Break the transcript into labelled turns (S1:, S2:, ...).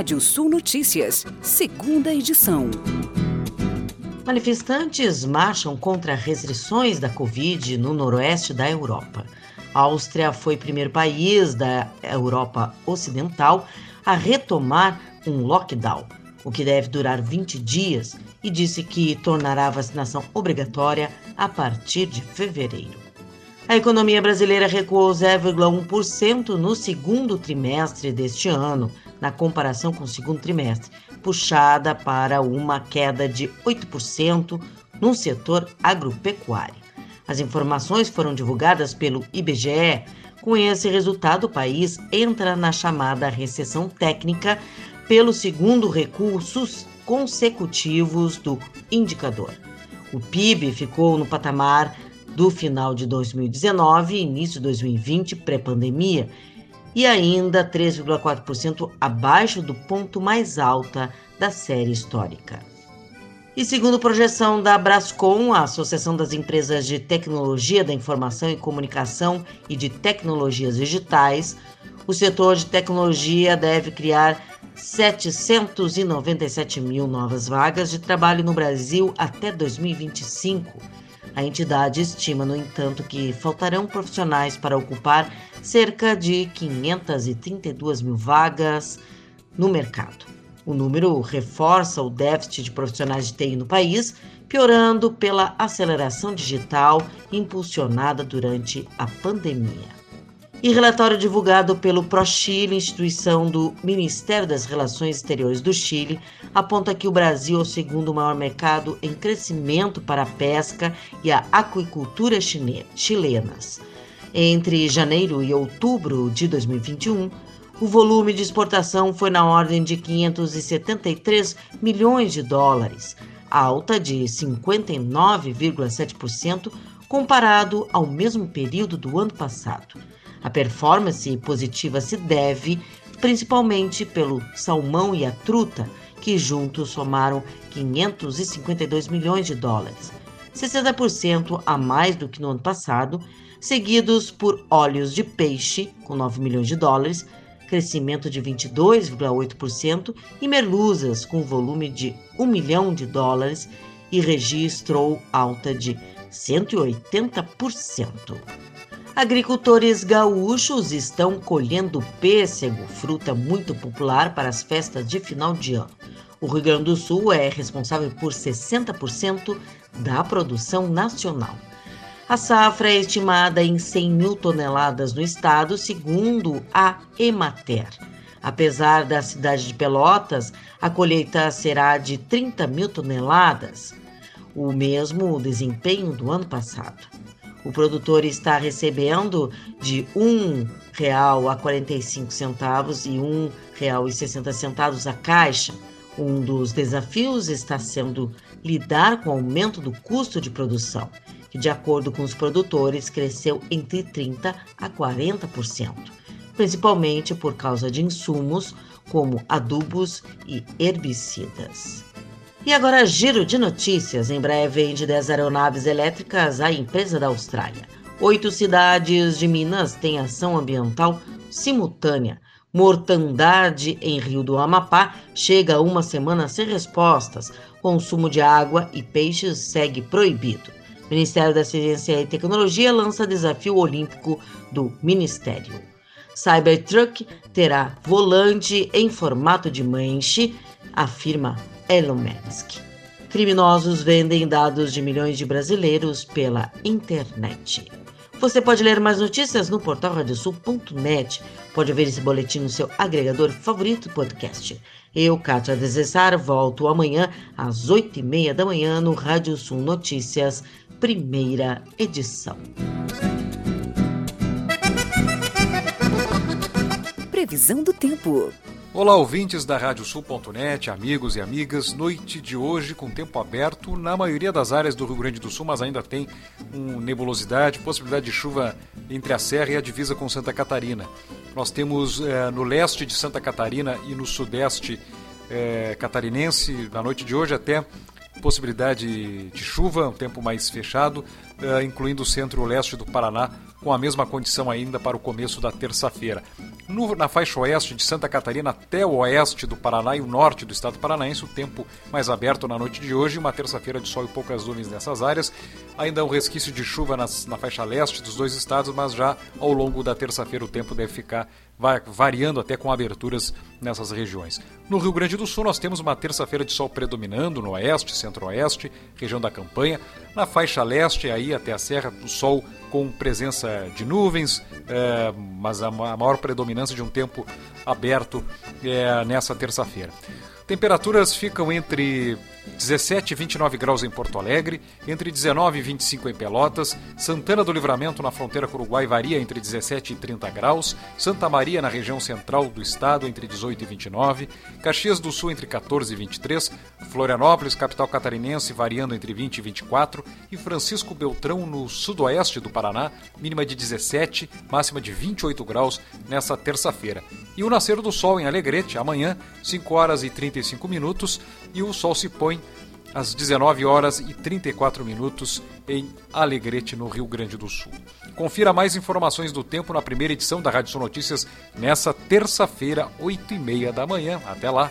S1: Rádio Sul Notícias, segunda edição.
S2: Manifestantes marcham contra restrições da Covid no noroeste da Europa. A Áustria foi o primeiro país da Europa Ocidental a retomar um lockdown, o que deve durar 20 dias, e disse que tornará a vacinação obrigatória a partir de fevereiro. A economia brasileira recuou 0,1% no segundo trimestre deste ano, na comparação com o segundo trimestre, puxada para uma queda de 8% no setor agropecuário. As informações foram divulgadas pelo IBGE. Com esse resultado, o país entra na chamada recessão técnica pelo segundo recursos consecutivos do indicador. O PIB ficou no patamar do final de 2019 e início de 2020, pré-pandemia, e ainda 3,4% abaixo do ponto mais alta da série histórica. E segundo projeção da Brascom, a Associação das Empresas de Tecnologia da Informação e Comunicação e de Tecnologias Digitais, o setor de tecnologia deve criar 797 mil novas vagas de trabalho no Brasil até 2025. A entidade estima, no entanto, que faltarão profissionais para ocupar cerca de 532 mil vagas no mercado. O número reforça o déficit de profissionais de TI no país, piorando pela aceleração digital impulsionada durante a pandemia. E relatório divulgado pelo ProChile, instituição do Ministério das Relações Exteriores do Chile, aponta que o Brasil é o segundo maior mercado em crescimento para a pesca e a aquicultura chilenas. Entre janeiro e outubro de 2021, o volume de exportação foi na ordem de 573 milhões de dólares, alta de 59,7% comparado ao mesmo período do ano passado. A performance positiva se deve principalmente pelo salmão e a truta, que juntos somaram 552 milhões de dólares, 60% a mais do que no ano passado, seguidos por óleos de peixe, com 9 milhões de dólares, crescimento de 22,8%, e merluzas, com volume de 1 milhão de dólares, e registrou alta de 180%. Agricultores gaúchos estão colhendo pêssego, fruta muito popular para as festas de final de ano. O Rio Grande do Sul é responsável por 60% da produção nacional. A safra é estimada em 100 mil toneladas no estado, segundo a Emater. Apesar da cidade de Pelotas, a colheita será de 30 mil toneladas, o mesmo desempenho do ano passado. O produtor está recebendo de R$ 1,45 e R$ 1,60 a caixa. Um dos desafios está sendo lidar com o aumento do custo de produção, que, de acordo com os produtores, cresceu entre 30% a 40%, principalmente por causa de insumos como adubos e herbicidas. E agora, giro de notícias. Em breve vende 10 aeronaves elétricas à empresa da Austrália. Oito cidades de Minas têm ação ambiental simultânea. Mortandade em Rio do Amapá chega a uma semana sem respostas. Consumo de água e peixes segue proibido. Ministério da Ciência e Tecnologia lança desafio olímpico do Ministério. Cybertruck terá volante em formato de manche, afirma Elon Musk. Criminosos vendem dados de milhões de brasileiros pela internet. Você pode ler mais notícias no portal radiosul.net. Pode ver esse boletim no seu agregador favorito podcast. Eu, Kátia Desessar, volto amanhã às oito e meia da manhã no Rádio Sul Notícias, primeira edição.
S1: Previsão do tempo.
S3: Olá, ouvintes da Radiosul.net, amigos e amigas. Noite de hoje com tempo aberto na maioria das áreas do Rio Grande do Sul, mas ainda tem um nebulosidade, possibilidade de chuva entre a Serra e a divisa com Santa Catarina. Nós temos é, no leste de Santa Catarina e no sudeste é, catarinense, na noite de hoje até possibilidade de chuva, um tempo mais fechado, incluindo o centro e o leste do Paraná, com a mesma condição ainda para o começo da terça-feira. Na faixa oeste de Santa Catarina até o oeste do Paraná e o norte do estado paranaense, o tempo mais aberto na noite de hoje, uma terça-feira de sol e poucas nuvens nessas áreas. Ainda um resquício de chuva nas, na faixa leste dos dois estados, mas já ao longo da terça-feira o tempo deve ficar variando até com aberturas nessas regiões. No Rio Grande do Sul, nós temos uma terça-feira de sol predominando no oeste, centro-oeste, região da campanha. Na faixa leste, aí até a serra, o sol com presença de nuvens, é, mas a maior predominância de um tempo aberto é, nessa terça-feira. Temperaturas ficam entre 17 e 29 graus em Porto Alegre, entre 19 e 25 em Pelotas, Santana do Livramento na fronteira com o Uruguai varia entre 17 e 30 graus, Santa Maria na região central do estado entre 18 e 29, Caxias do Sul entre 14 e 23, Florianópolis, capital catarinense, variando entre 20 e 24 e Francisco Beltrão no sudoeste do Paraná, mínima de 17, máxima de 28 graus nessa terça-feira. E o nascer do sol em Alegrete amanhã, 5 horas e 35 minutos, e o sol se põe às 19 horas e 34 minutos em Alegrete, no Rio Grande do Sul. Confira mais informações do tempo na primeira edição da Rádio Sul Notícias nessa terça-feira, 8 e meia da manhã. Até lá!